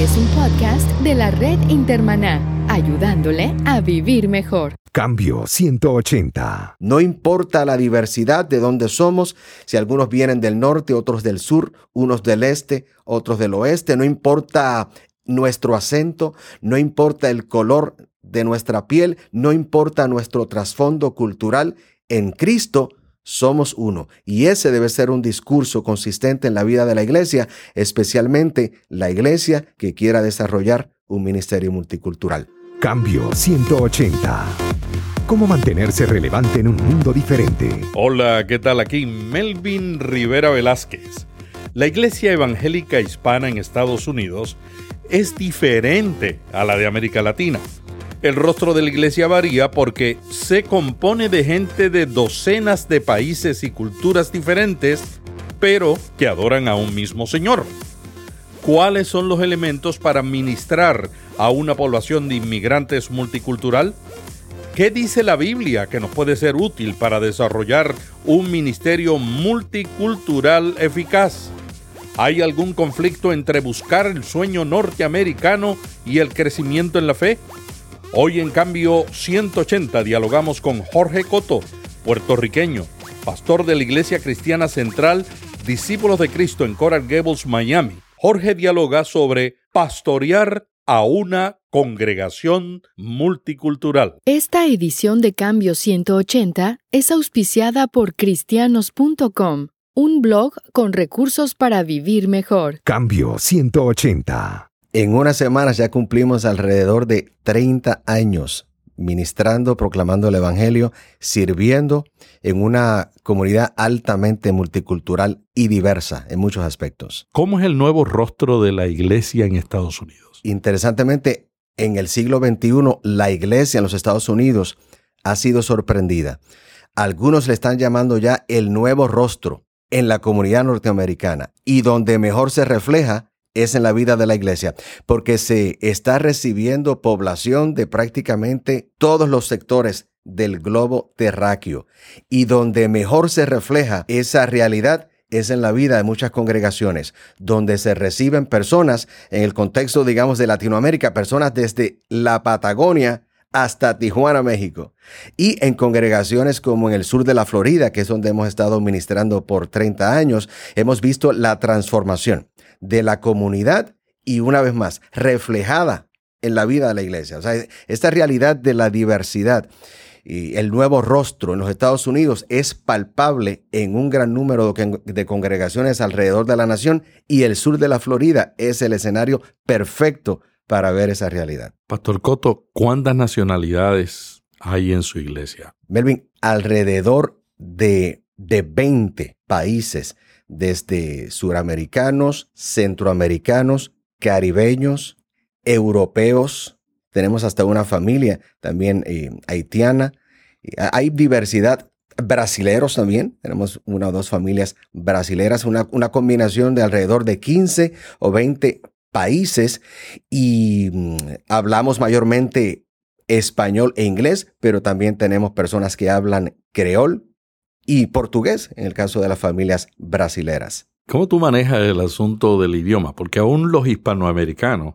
Este es un podcast de la red Intermaná, ayudándole a vivir mejor. Cambio 180. No importa la diversidad de dónde somos, si algunos vienen del norte, otros del sur, unos del este, otros del oeste, no importa nuestro acento, no importa el color de nuestra piel, no importa nuestro trasfondo cultural, en Cristo somos uno. Y ese debe ser un discurso consistente en la vida de la iglesia, especialmente la iglesia que quiera desarrollar un ministerio multicultural. Cambio 180. ¿Cómo mantenerse relevante en un mundo diferente? Hola, ¿qué tal? Aquí Melvin Rivera Velázquez. La iglesia evangélica hispana en Estados Unidos es diferente a la de América Latina. El rostro de la iglesia varía porque se compone de gente de docenas de países y culturas diferentes, pero que adoran a un mismo Señor. ¿Cuáles son los elementos para ministrar a una población de inmigrantes multicultural? ¿Qué dice la Biblia que nos puede ser útil para desarrollar un ministerio multicultural eficaz? ¿Hay algún conflicto entre buscar el sueño norteamericano y el crecimiento en la fe? Hoy en cambio 180 dialogamos con Jorge Coto, puertorriqueño, pastor de la Iglesia Cristiana Central, discípulos de Cristo en Coral Gables, Miami. Jorge dialoga sobre pastorear a una congregación multicultural. Esta edición de Cambio 180 es auspiciada por cristianos.com, un blog con recursos para vivir mejor. Cambio 180. En unas semanas ya cumplimos alrededor de 30 años ministrando, proclamando el Evangelio, sirviendo en una comunidad altamente multicultural y diversa en muchos aspectos. ¿Cómo es el nuevo rostro de la iglesia en Estados Unidos? Interesantemente, en el siglo XXI, la iglesia en los Estados Unidos ha sido sorprendida. Algunos le están llamando ya el nuevo rostro en la comunidad norteamericana y donde mejor se refleja es en la vida de la iglesia, porque se está recibiendo población de prácticamente todos los sectores del globo terráqueo y donde mejor se refleja esa realidad es en la vida de muchas congregaciones, donde se reciben personas, en el contexto, digamos, de Latinoamérica, personas desde la Patagonia hasta Tijuana, México. Y en congregaciones como en el sur de la Florida, que es donde hemos estado ministrando por 30 años, hemos visto la transformación de la comunidad y una vez más reflejada en la vida de la iglesia. O sea, esta realidad de la diversidad y el nuevo rostro en los Estados Unidos es palpable en un gran número de congregaciones alrededor de la nación y el sur de la Florida es el escenario perfecto para ver esa realidad. Pastor Coto, ¿cuántas nacionalidades hay en su iglesia? Melvin, alrededor de, de 20 países desde suramericanos, centroamericanos, caribeños, europeos. Tenemos hasta una familia también eh, haitiana. Hay diversidad. Brasileros también. Tenemos una o dos familias brasileras, una, una combinación de alrededor de 15 o 20 países y mm, hablamos mayormente español e inglés, pero también tenemos personas que hablan creol, y portugués en el caso de las familias brasileras. ¿Cómo tú manejas el asunto del idioma? Porque aún los hispanoamericanos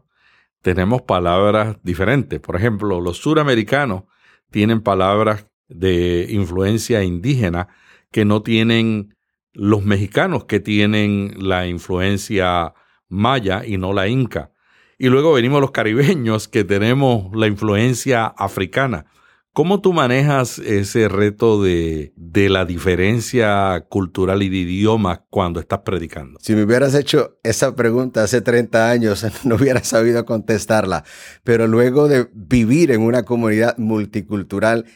tenemos palabras diferentes. Por ejemplo, los suramericanos tienen palabras de influencia indígena que no tienen los mexicanos que tienen la influencia maya y no la inca. Y luego venimos los caribeños que tenemos la influencia africana. ¿Cómo tú manejas ese reto de, la diferencia cultural y de idioma cuando estás predicando? Si me hubieras hecho esa pregunta hace 30 años, no hubiera sabido contestarla. Pero luego de vivir en una comunidad multicultural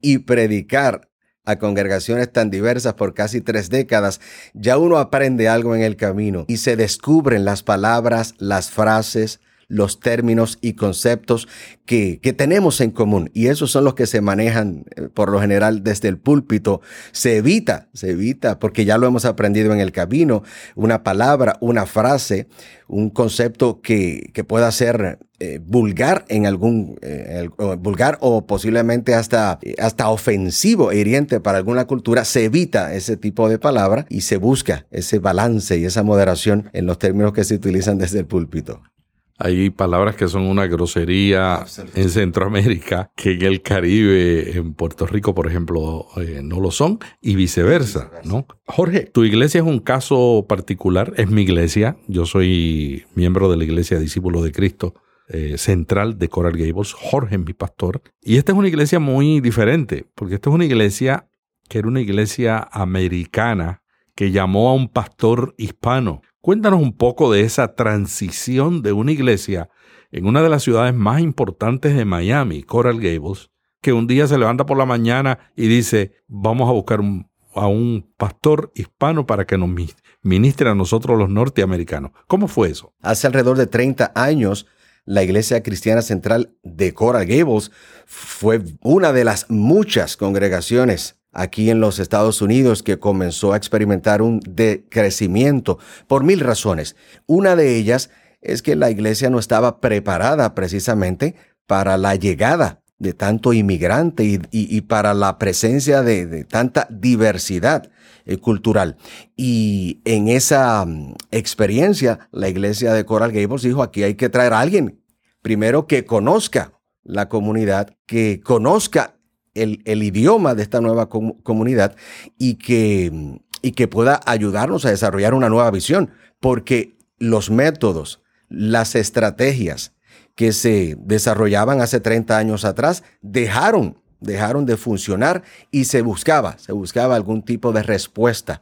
y predicar a congregaciones tan diversas por casi tres décadas, ya uno aprende algo en el camino y se descubren las palabras, las frases, los términos y conceptos que, que, tenemos en común. Y esos son los que se manejan eh, por lo general desde el púlpito. Se evita, se evita, porque ya lo hemos aprendido en el camino, una palabra, una frase, un concepto que, que pueda ser eh, vulgar en algún eh, vulgar o posiblemente hasta, hasta ofensivo e hiriente para alguna cultura, se evita ese tipo de palabra y se busca ese balance y esa moderación en los términos que se utilizan desde el púlpito. Hay palabras que son una grosería en Centroamérica, que en el Caribe, en Puerto Rico, por ejemplo, eh, no lo son, y viceversa, ¿no? Jorge, tu iglesia es un caso particular, es mi iglesia, yo soy miembro de la iglesia Discípulo de Cristo eh, central de Coral Gables, Jorge es mi pastor, y esta es una iglesia muy diferente, porque esta es una iglesia que era una iglesia americana que llamó a un pastor hispano. Cuéntanos un poco de esa transición de una iglesia en una de las ciudades más importantes de Miami, Coral Gables, que un día se levanta por la mañana y dice, vamos a buscar a un pastor hispano para que nos ministre a nosotros los norteamericanos. ¿Cómo fue eso? Hace alrededor de 30 años, la Iglesia Cristiana Central de Coral Gables fue una de las muchas congregaciones aquí en los Estados Unidos que comenzó a experimentar un decrecimiento por mil razones. Una de ellas es que la iglesia no estaba preparada precisamente para la llegada de tanto inmigrante y, para la presencia de, tanta diversidad eh, cultural. Y en esa mm, experiencia, la iglesia de Coral Gables dijo, aquí hay que traer a alguien, primero que conozca la comunidad, que conozca el, idioma de esta nueva comunidad y que, y que pueda ayudarnos a desarrollar una nueva visión, porque los métodos, las estrategias que se desarrollaban hace 30 años atrás dejaron dejaron de funcionar y se buscaba, se buscaba algún tipo de respuesta.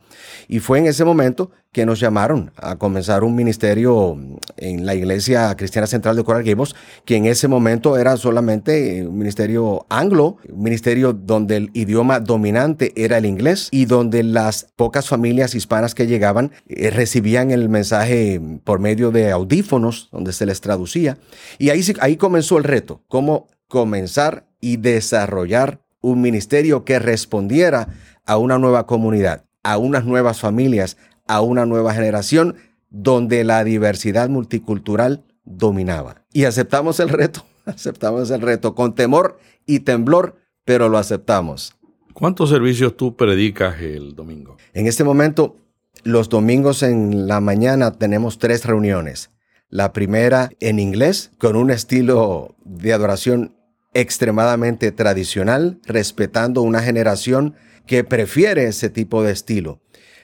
Y fue en ese momento que nos llamaron a comenzar un ministerio en la Iglesia Cristiana Central de Coral Gables, que en ese momento era solamente un ministerio anglo, un ministerio donde el idioma dominante era el inglés y donde las pocas familias hispanas que llegaban eh, recibían el mensaje por medio de audífonos, donde se les traducía. Y ahí, ahí comenzó el reto, cómo comenzar y desarrollar un ministerio que respondiera a una nueva comunidad, a unas nuevas familias, a una nueva generación donde la diversidad multicultural dominaba. Y aceptamos el reto, aceptamos el reto con temor y temblor, pero lo aceptamos. ¿Cuántos servicios tú predicas el domingo? En este momento, los domingos en la mañana tenemos tres reuniones. La primera en inglés, con un estilo de adoración extremadamente tradicional, respetando una generación que prefiere ese tipo de estilo.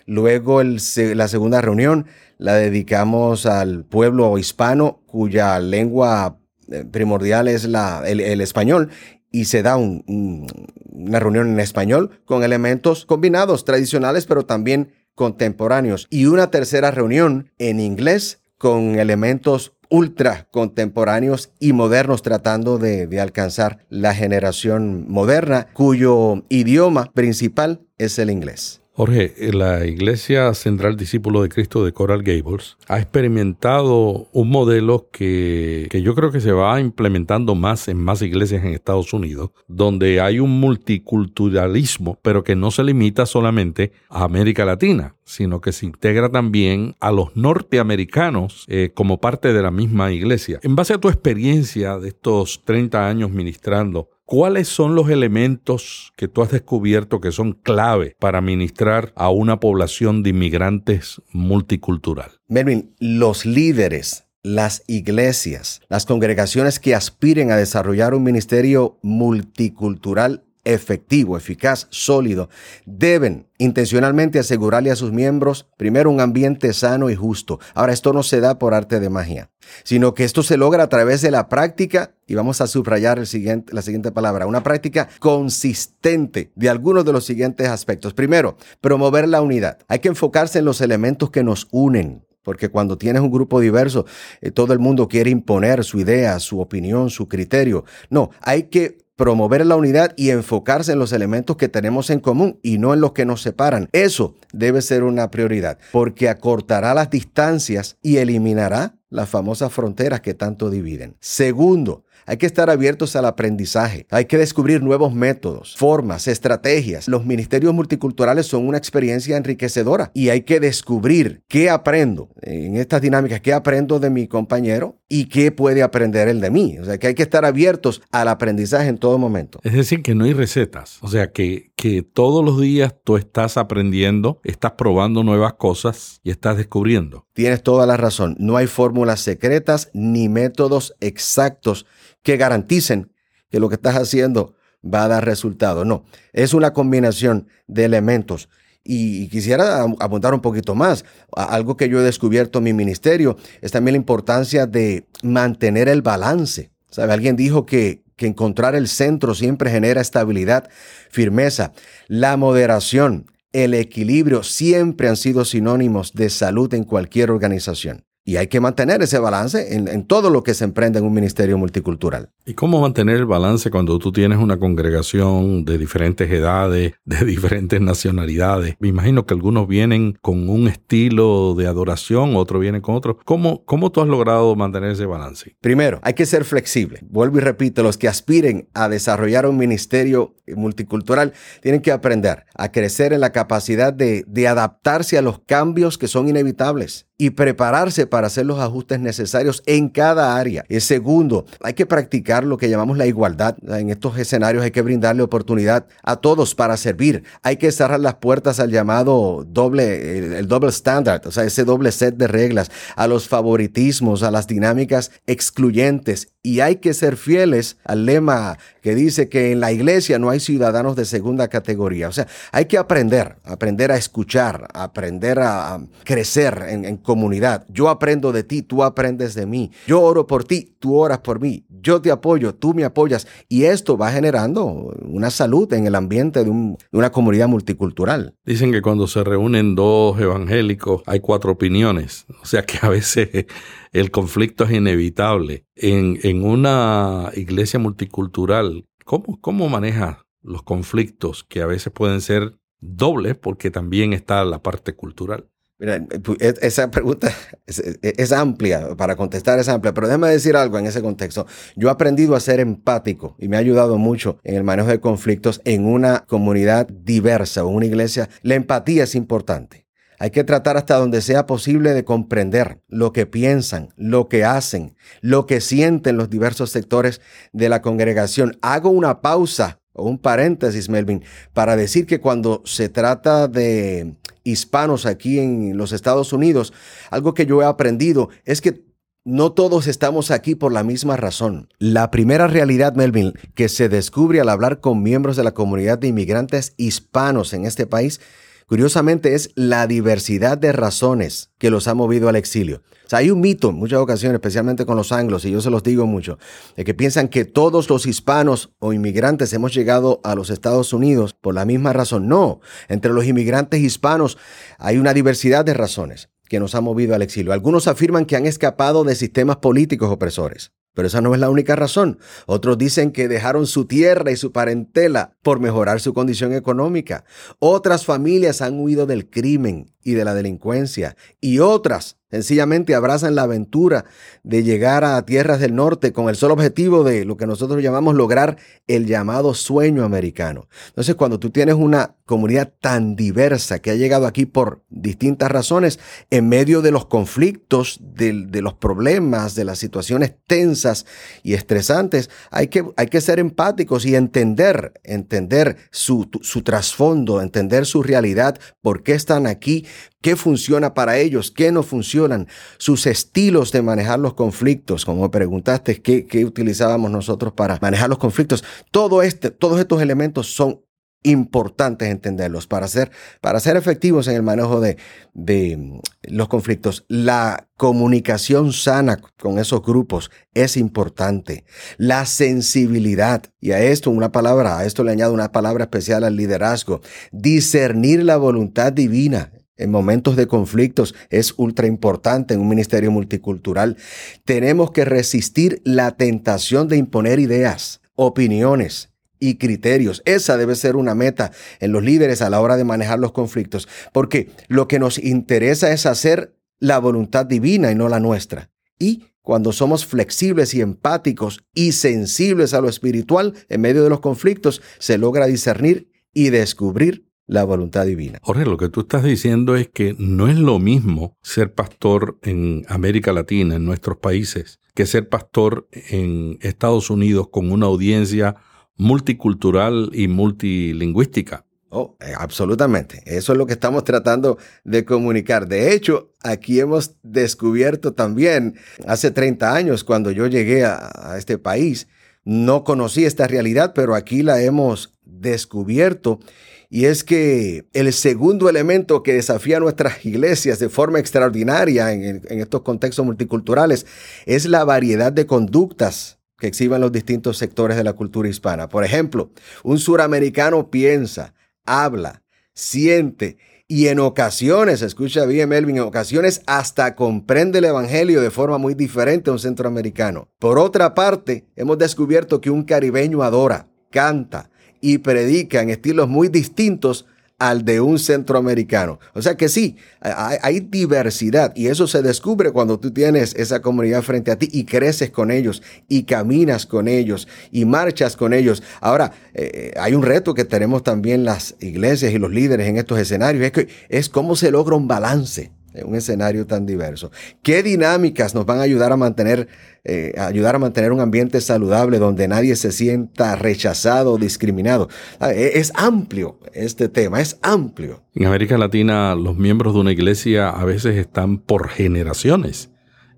Luego la segunda reunión la dedicamos al pueblo hispano cuya lengua eh, primordial es la, el, español y se da una reunión en español con elementos combinados, tradicionales, pero también contemporáneos. Y una tercera reunión en inglés con elementos ultra contemporáneos y modernos tratando de, alcanzar la generación moderna cuyo idioma principal es el inglés. Jorge, la Iglesia Central Discípulo de Cristo de Coral Gables ha experimentado un modelo que, que, yo creo que se va implementando más en más iglesias en Estados Unidos, donde hay un multiculturalismo, pero que no se limita solamente a América Latina, sino que se integra también a los norteamericanos eh, como parte de la misma iglesia. En base a tu experiencia de estos 30 años ministrando, ¿Cuáles son los elementos que tú has descubierto que son clave para ministrar a una población de inmigrantes multicultural? Melvin, los líderes, las iglesias, las congregaciones que aspiren a desarrollar un ministerio multicultural efectivo, eficaz, sólido, deben intencionalmente asegurarle a sus miembros primero un ambiente sano y justo. Ahora, esto no se da por arte de magia, sino que esto se logra a través de la práctica, y vamos a subrayar la siguiente palabra, una práctica consistente de algunos de los siguientes aspectos. Primero, promover la unidad. Hay que enfocarse en los elementos que nos unen, porque cuando tienes un grupo diverso, eh, todo el mundo quiere imponer su idea, su opinión, su criterio. No, hay que promover la unidad y enfocarse en los elementos que tenemos en común y no en los que nos separan. Eso debe ser una prioridad porque acortará las distancias y eliminará las famosas fronteras que tanto dividen. Segundo, Hay que estar abiertos al aprendizaje. Hay que descubrir nuevos métodos, formas, estrategias. Los ministerios multiculturales son una experiencia enriquecedora y hay que descubrir qué aprendo en estas dinámicas, qué aprendo de mi compañero y qué puede aprender él de mí. O sea, que hay que estar abiertos al aprendizaje en todo momento. Es decir, que no hay recetas. O sea, que, que todos los días tú estás aprendiendo, estás probando nuevas cosas y estás descubriendo. Tienes toda la razón. No hay fórmulas secretas ni métodos exactos que garanticen que lo que estás haciendo va a dar resultado. No, es una combinación de elementos. Y quisiera apuntar un poquito más. Algo que yo he descubierto en mi ministerio es también la importancia de mantener el balance. ¿Sabe? Alguien dijo que, que encontrar el centro siempre genera estabilidad, firmeza. La moderación, el equilibrio siempre han sido sinónimos de salud en cualquier organización. Y hay que mantener ese balance en, todo lo que se emprende en un ministerio multicultural. ¿Y cómo mantener el balance cuando tú tienes una congregación de diferentes edades, de diferentes nacionalidades? Me imagino que algunos vienen con un estilo de adoración, otros vienen con otro. ¿Cómo, ¿Cómo tú has logrado mantener ese balance? Primero, hay que ser flexible. Vuelvo y repito, los que aspiren a desarrollar un ministerio multicultural tienen que aprender a crecer en la capacidad de, de adaptarse a los cambios que son inevitables y prepararse para hacer los ajustes necesarios en cada área. Y segundo, hay que practicar lo que llamamos la igualdad. En estos escenarios hay que brindarle oportunidad a todos para servir. Hay que cerrar las puertas al llamado doble, el, doble standard, o sea, ese doble set de reglas, a los favoritismos, a las dinámicas excluyentes. Y hay que ser fieles al lema que dice que en la iglesia no hay ciudadanos de segunda categoría. O sea, hay que aprender, aprender a escuchar, aprender a crecer en, en comunidad. Yo aprendo de ti, tú aprendes de mí. Yo oro por ti, tú oras por mí. Yo te apoyo, tú me apoyas. Y esto va generando una salud en el ambiente de, una comunidad multicultural. Dicen que cuando se reúnen dos evangélicos hay cuatro opiniones. O sea que a veces el conflicto es inevitable. En, en una iglesia multicultural, ¿cómo, cómo maneja los conflictos que a veces pueden ser dobles porque también está la parte cultural? Mira, e, esa pregunta es, amplia, para contestar es amplia, pero déjame decir algo en ese contexto. Yo he aprendido a ser empático y me ha ayudado mucho en el manejo de conflictos en una comunidad diversa o una iglesia. La empatía es importante. Hay que tratar hasta donde sea posible de comprender lo que piensan, lo que hacen, lo que sienten los diversos sectores de la congregación. Hago una pausa o un paréntesis, Melvin, para decir que cuando se trata de hispanos aquí en los Estados Unidos, algo que yo he aprendido es que no todos estamos aquí por la misma razón. La primera realidad, Melvin, que se descubre al hablar con miembros de la comunidad de inmigrantes hispanos en este país, curiosamente es la diversidad de razones que los ha movido al exilio. O sea, hay un mito en muchas ocasiones, especialmente con los anglos, y yo se los digo mucho, de que piensan que todos los hispanos o inmigrantes hemos llegado a los Estados Unidos por la misma razón. No, entre los inmigrantes hispanos hay una diversidad de razones que nos ha movido al exilio. Algunos afirman que han escapado de sistemas políticos opresores. Pero esa no es la única razón. Otros dicen que dejaron su tierra y su parentela por mejorar su condición económica. Otras familias han huido del crimen y de la delincuencia. Y otras sencillamente abrazan la aventura de llegar a tierras del norte con el solo objetivo de lo que nosotros llamamos lograr el llamado sueño americano. Entonces, cuando tú tienes una comunidad tan diversa que ha llegado aquí por distintas razones, en medio de los conflictos, de, los problemas, de las situaciones tensas y estresantes, hay que, hay que ser empáticos y entender, entender su, su trasfondo, entender su realidad, por qué están aquí, qué funciona para ellos, qué no funcionan, sus estilos de manejar los conflictos, como preguntaste, qué, qué utilizábamos nosotros para manejar los conflictos. Todo este, todos estos elementos son importantes entenderlos para ser, para ser efectivos en el manejo de, de mm, los conflictos. La comunicación sana con esos grupos es importante. La sensibilidad, y a esto una palabra, a esto le añado una palabra especial al liderazgo, discernir la voluntad divina en momentos de conflictos es ultra importante en un ministerio multicultural. Tenemos que resistir la tentación de imponer ideas, opiniones y criterios. Esa debe ser una meta en los líderes a la hora de manejar los conflictos, porque lo que nos interesa es hacer la voluntad divina y no la nuestra. Y cuando somos flexibles y empáticos y sensibles a lo espiritual en medio de los conflictos, se logra discernir y descubrir la voluntad divina. Jorge, lo que tú estás diciendo es que no es lo mismo ser pastor en América Latina, en nuestros países, que ser pastor en Estados Unidos con una audiencia multicultural y multilingüística. Oh, eh, absolutamente. Eso es lo que estamos tratando de comunicar. De hecho, aquí hemos descubierto también, hace 30 años, cuando yo llegué a, este país, no conocí esta realidad, pero aquí la hemos descubierto. Y es que el segundo elemento que desafía a nuestras iglesias de forma extraordinaria en, estos contextos multiculturales es la variedad de conductas que exhiban los distintos sectores de la cultura hispana. Por ejemplo, un suramericano piensa, habla, siente y en ocasiones, escucha bien Melvin, en ocasiones hasta comprende el Evangelio de forma muy diferente a un centroamericano. Por otra parte, hemos descubierto que un caribeño adora, canta y predica en estilos muy distintos al de un centroamericano. O sea que sí, hay, diversidad y eso se descubre cuando tú tienes esa comunidad frente a ti y creces con ellos y caminas con ellos y marchas con ellos. Ahora, eh, hay un reto que tenemos también las iglesias y los líderes en estos escenarios, es cómo se logra un balance en un escenario tan diverso. ¿Qué dinámicas nos van a ayudar a mantener, eh, ayudar a mantener un ambiente saludable donde nadie se sienta rechazado o discriminado? Ah, e, es amplio este tema, es amplio. En América Latina los miembros de una iglesia a veces están por generaciones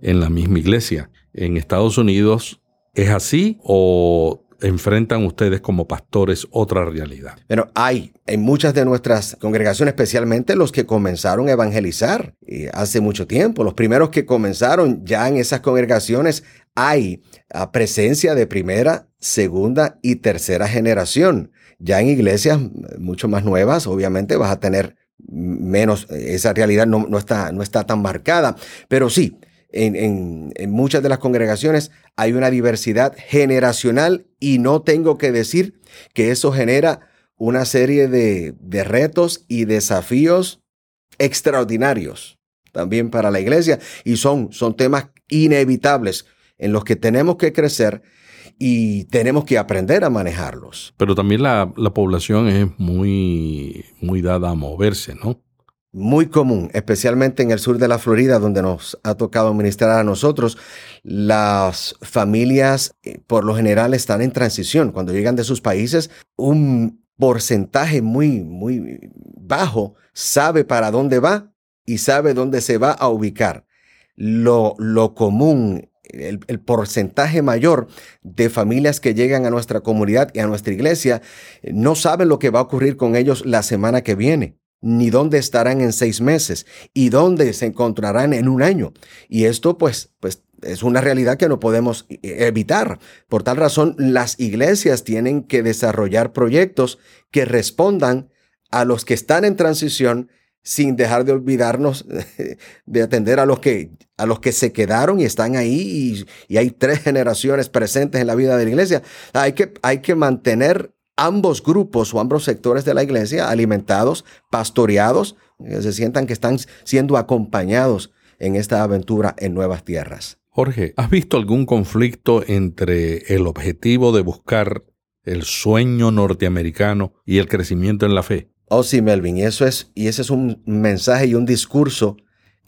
en la misma iglesia. En Estados Unidos ¿Es así o enfrentan ustedes como pastores otra realidad? Bueno, hay en muchas de nuestras congregaciones, especialmente los que comenzaron a evangelizar eh, hace mucho tiempo, los primeros que comenzaron ya en esas congregaciones, hay ah, presencia de primera, segunda y tercera generación. Ya en iglesias mucho más nuevas, obviamente vas a tener menos, esa realidad no, no, está, no está tan marcada, pero sí, en, muchas de las congregaciones hay una diversidad generacional y no tengo que decir que eso genera una serie de, de retos y desafíos extraordinarios también para la iglesia y son, son temas inevitables en los que tenemos que crecer y tenemos que aprender a manejarlos. Pero también la, la población es muy, muy dada a moverse, ¿no? Muy común, especialmente en el sur de la Florida, donde nos ha tocado administrar a nosotros. Las familias, eh, por lo general, están en transición. Cuando llegan de sus países, un porcentaje muy, muy bajo sabe para dónde va y sabe dónde se va a ubicar. Lo, lo común el, el, porcentaje mayor de familias que llegan a nuestra comunidad y a nuestra iglesia eh, no saben lo que va a ocurrir con ellos la semana que viene ni dónde estarán en seis meses y dónde se encontrarán en un año. Y esto pues, pues es una realidad que no podemos e-, evitar. Por tal razón, las iglesias tienen que desarrollar proyectos que respondan a los que están en transición sin dejar de olvidarnos de atender a los que, a los que se quedaron y están ahí y hay tres generaciones presentes en la vida de la iglesia. Hay que, hay que mantener ambos grupos o ambos sectores de la iglesia alimentados, pastoreados, que se sientan que están siendo acompañados en esta aventura en nuevas tierras. Jorge, ¿has visto algún conflicto entre el objetivo de buscar el sueño norteamericano y el crecimiento en la fe? Oh, sí, Melvin, y eso es, y ese es un mensaje y un discurso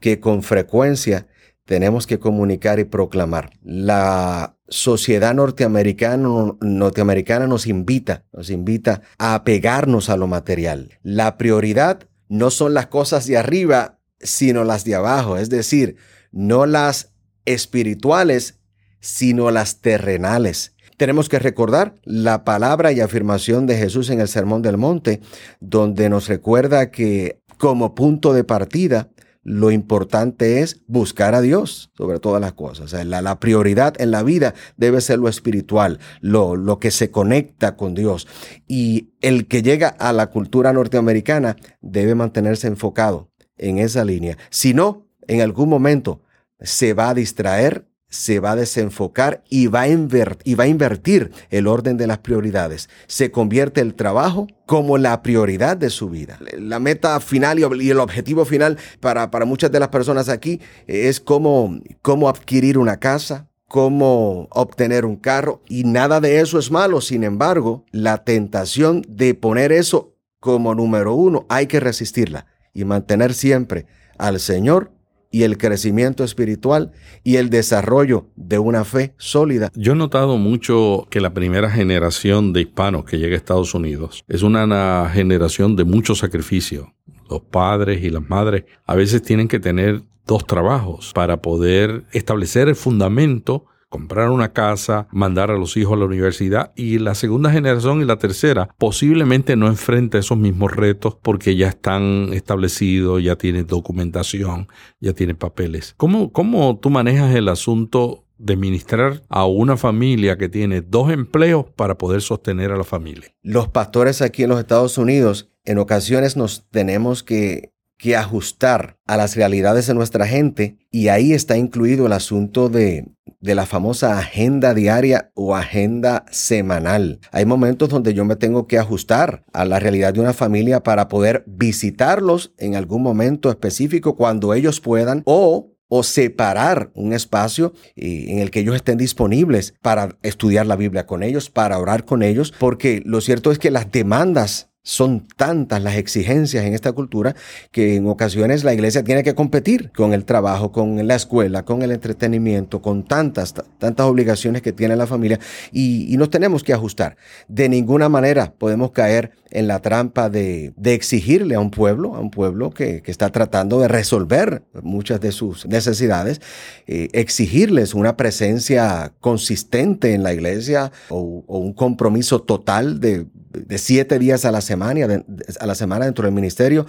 que con frecuencia tenemos que comunicar y proclamar. La sociedad norteamericana, norteamericana nos invita, nos invita a apegarnos a lo material. La prioridad no son las cosas de arriba, sino las de abajo, es decir, no las espirituales, sino las terrenales. Tenemos que recordar la palabra y afirmación de Jesús en el Sermón del Monte, donde nos recuerda que como punto de partida lo importante es buscar a Dios sobre todas las cosas. la, prioridad en la vida debe ser lo espiritual, lo, lo que se conecta con Dios. Y el que llega a la cultura norteamericana debe mantenerse enfocado en esa línea. Si no, en algún momento se va a distraer, se va a desenfocar y va a, invertir el orden de las prioridades. Se convierte el trabajo como la prioridad de su vida. La meta final y el objetivo final para, para muchas de las personas aquí es cómo, cómo adquirir una casa, cómo obtener un carro y nada de eso es malo. Sin embargo, la tentación de poner eso como número uno hay que resistirla y mantener siempre al Señor y el crecimiento espiritual y el desarrollo de una fe sólida. Yo he notado mucho que la primera generación de hispanos que llega a Estados Unidos es una generación de mucho sacrificio. Los padres y las madres a veces tienen que tener dos trabajos para poder establecer el fundamento comprar una casa, mandar a los hijos a la universidad y la segunda generación y la tercera posiblemente no enfrenta esos mismos retos porque ya están establecidos, ya tienen documentación, ya tienen papeles. ¿Cómo, cómo tú manejas el asunto de ministrar a una familia que tiene dos empleos para poder sostener a la familia? Los pastores aquí en los Estados Unidos en ocasiones nos tenemos que que ajustar a las realidades de nuestra gente y ahí está incluido el asunto de, de, la famosa agenda diaria o agenda semanal. Hay momentos donde yo me tengo que ajustar a la realidad de una familia para poder visitarlos en algún momento específico cuando ellos puedan o o separar un espacio eh, en el que ellos estén disponibles para estudiar la Biblia con ellos, para orar con ellos, porque lo cierto es que las demandas son tantas las exigencias en esta cultura que en ocasiones la iglesia tiene que competir con el trabajo, con la escuela, con el entretenimiento, con tantas, tantas obligaciones que tiene la familia y, nos tenemos que ajustar. De ninguna manera podemos caer en la trampa de, exigirle a un pueblo, a un pueblo que, está tratando de resolver muchas de sus necesidades, eh, exigirles una presencia consistente en la iglesia o un compromiso total de de siete días a la semana, a la semana dentro del ministerio.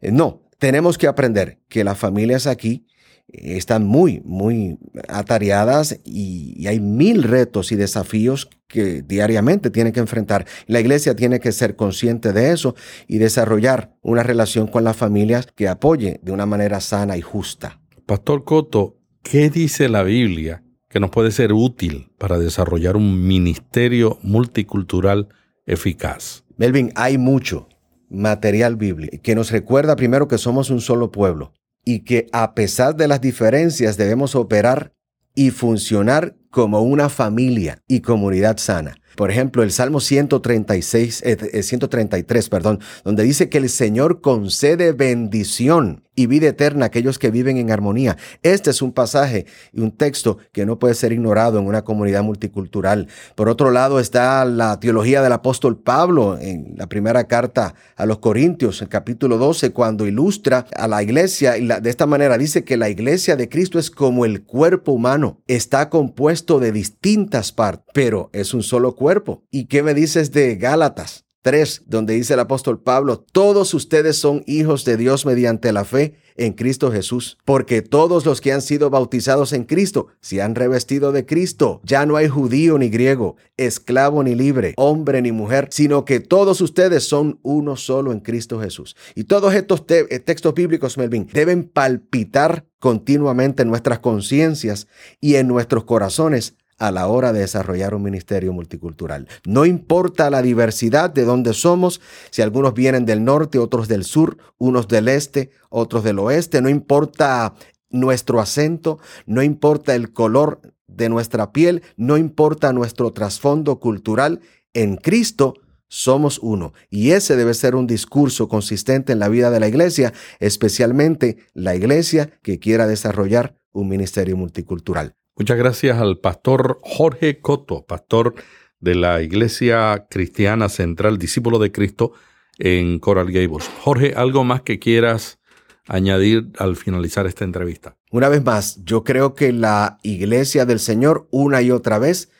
Eh, no, tenemos que aprender que las familias aquí eh, están muy, muy atareadas y, hay mil retos y desafíos que diariamente tienen que enfrentar. La iglesia tiene que ser consciente de eso y desarrollar una relación con las familias que apoye de una manera sana y justa. Pastor Coto, ¿qué dice la Biblia que nos puede ser útil para desarrollar un ministerio multicultural eficaz. Melvin, hay mucho material bíblico que nos recuerda primero que somos un solo pueblo y que a pesar de las diferencias debemos operar y funcionar como una familia y comunidad sana. Por ejemplo, el Salmo 136, 133, eh, perdón, donde dice que el Señor concede bendición y vida eterna aquellos que viven en armonía. Este es un pasaje y un texto que no puede ser ignorado en una comunidad multicultural. Por otro lado está la teología del apóstol Pablo en la primera carta a los Corintios, en capítulo 12, cuando ilustra a la iglesia y de esta manera dice que la iglesia de Cristo es como el cuerpo humano, está compuesto de distintas partes, pero es un solo cuerpo. ¿Y qué me dices de Gálatas? 3, donde dice el apóstol Pablo, todos ustedes son hijos de Dios mediante la fe en Cristo Jesús, porque todos los que han sido bautizados en Cristo se han revestido de Cristo. Ya no hay judío ni griego, esclavo ni libre, hombre ni mujer, sino que todos ustedes son uno solo en Cristo Jesús. Y todos estos eh, textos bíblicos, Melvin, deben palpitar continuamente en nuestras conciencias y en nuestros corazones a la hora de desarrollar un ministerio multicultural. No importa la diversidad de dónde somos, si algunos vienen del norte, otros del sur, unos del este, otros del oeste, no importa nuestro acento, no importa el color de nuestra piel, no importa nuestro trasfondo cultural, en Cristo somos uno. Y ese debe ser un discurso consistente en la vida de la iglesia, especialmente la iglesia que quiera desarrollar un ministerio multicultural. Muchas gracias al pastor Jorge Coto, pastor de la Iglesia Cristiana Central, discípulo de Cristo en Coral Gables. Jorge, ¿algo más que quieras añadir al finalizar esta entrevista? Una vez más, yo creo que la Iglesia del Señor una y otra vez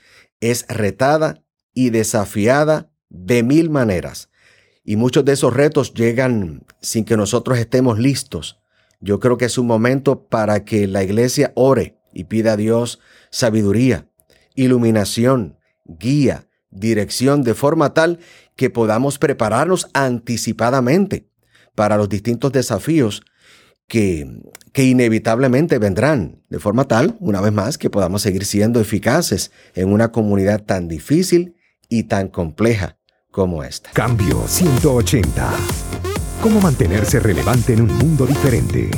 es retada y desafiada de mil maneras. Y muchos de esos retos llegan sin que nosotros estemos listos. Yo creo que es un momento para que la iglesia ore y pida a Dios sabiduría, iluminación, guía, dirección, de forma tal que podamos prepararnos anticipadamente para los distintos desafíos que, que inevitablemente vendrán, de forma tal, una vez más, que podamos seguir siendo eficaces en una comunidad tan difícil y tan compleja como esta. Cambio 180. ¿Cómo mantenerse relevante en un mundo diferente?